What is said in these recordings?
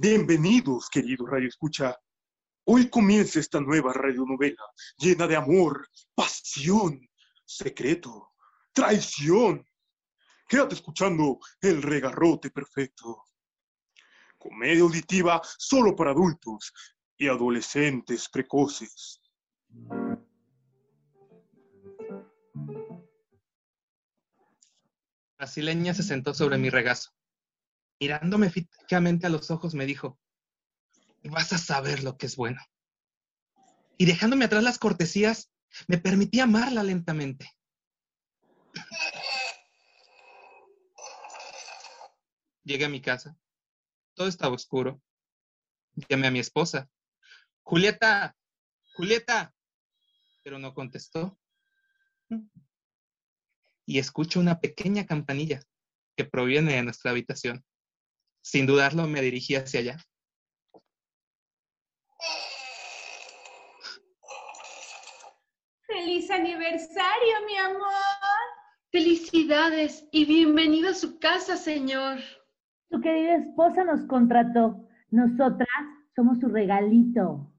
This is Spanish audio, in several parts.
Bienvenidos, querido Radio Escucha. Hoy comienza esta nueva radionovela llena de amor, pasión, secreto, traición. Quédate escuchando El Regarrote Perfecto. Comedia auditiva solo para adultos y adolescentes precoces. brasileña se sentó sobre mi regazo. Mirándome fijamente a los ojos me dijo, vas a saber lo que es bueno. Y dejándome atrás las cortesías, me permití amarla lentamente. Llegué a mi casa. Todo estaba oscuro. Llamé a mi esposa. Julieta, Julieta, pero no contestó y escucho una pequeña campanilla que proviene de nuestra habitación. Sin dudarlo, me dirigí hacia allá. ¡Feliz aniversario, mi amor! Felicidades y bienvenido a su casa, señor. Su querida esposa nos contrató. Nosotras somos su regalito.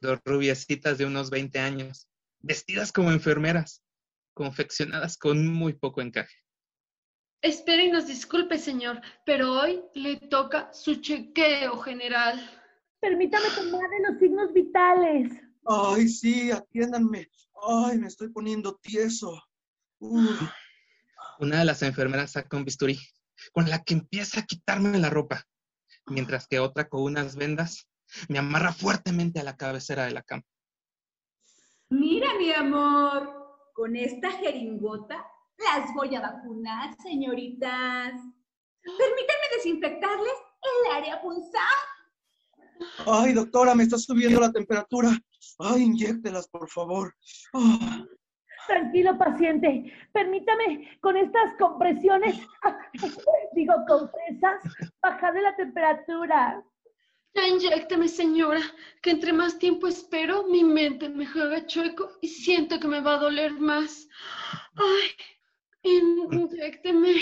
Dos rubiecitas de unos 20 años, vestidas como enfermeras, confeccionadas con muy poco encaje. Espere y nos disculpe, señor, pero hoy le toca su chequeo general. Permítame tomarle los signos vitales. Ay, sí, atiéndanme. Ay, me estoy poniendo tieso. Uf. Una de las enfermeras saca un bisturí, con la que empieza a quitarme la ropa, mientras que otra con unas vendas me amarra fuertemente a la cabecera de la cama. Mira, mi amor, con esta jeringota las voy a vacunar, señoritas. Permítanme desinfectarles el área punzal. Ay, doctora, me está subiendo la temperatura. Ay, inyéctelas, por favor. Ah. Tranquilo, paciente. Permítame con estas compresiones, digo, compresas, bajarle la temperatura. Ya inyectame, señora, que entre más tiempo espero, mi mente me juega chueco y siento que me va a doler más. Ay, inyecteme.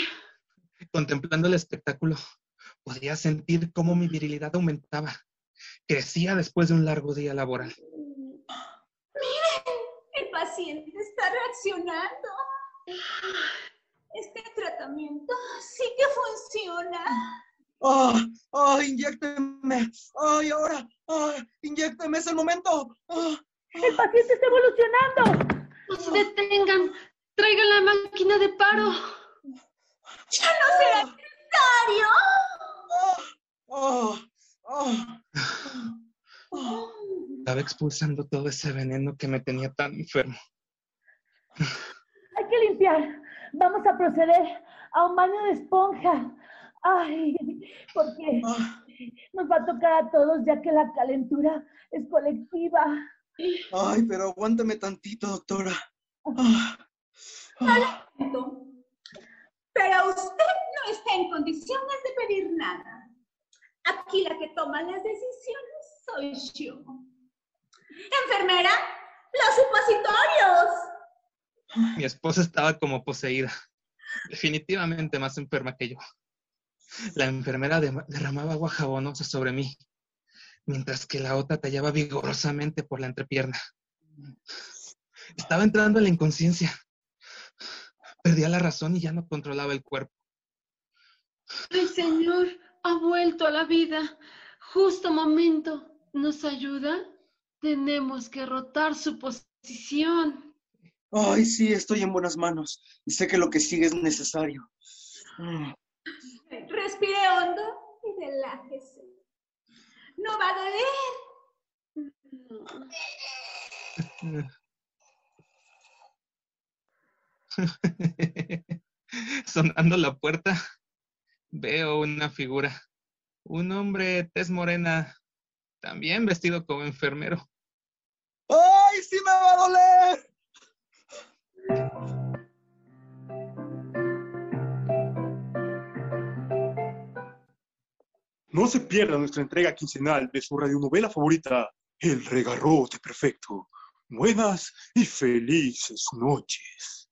Contemplando el espectáculo, podía sentir cómo mi virilidad aumentaba. Crecía después de un largo día laboral. Miren, el paciente está reaccionando. Este tratamiento sí que funciona. ¡Ah! ¡Ah! ¡Inyécteme! ¡Ay, ahora! ¡Ah! ¡Inyécteme! ¡Es el momento! ¡El paciente está evolucionando! No se detengan. Traigan la máquina de paro. ¡Ya no será necesario! ¡Ah! ¡Ah! Estaba expulsando todo ese veneno que me tenía tan enfermo. Hay que limpiar. Vamos a proceder a un baño de esponja. Ay, porque nos va a tocar a todos ya que la calentura es colectiva. Ay, pero aguántame tantito, doctora. Pero usted no está en condiciones de pedir nada. Aquí la que toma las decisiones soy yo. Enfermera, los supositorios. Mi esposa estaba como poseída, definitivamente más enferma que yo. La enfermera derramaba agua jabonosa sobre mí, mientras que la otra tallaba vigorosamente por la entrepierna. Estaba entrando en la inconsciencia. Perdía la razón y ya no controlaba el cuerpo. ¡Ay, señor! Ha vuelto a la vida. Justo momento. ¿Nos ayuda? Tenemos que rotar su posición. Ay, sí, estoy en buenas manos y sé que lo que sigue es necesario. Mm. Respire hondo y relájese. No va a doler. Sonando la puerta, veo una figura. Un hombre tez morena, también vestido como enfermero. ¡Ay, sí me va a doler! No se pierda nuestra entrega quincenal de su radionovela favorita, El Regarrote Perfecto. Buenas y felices noches.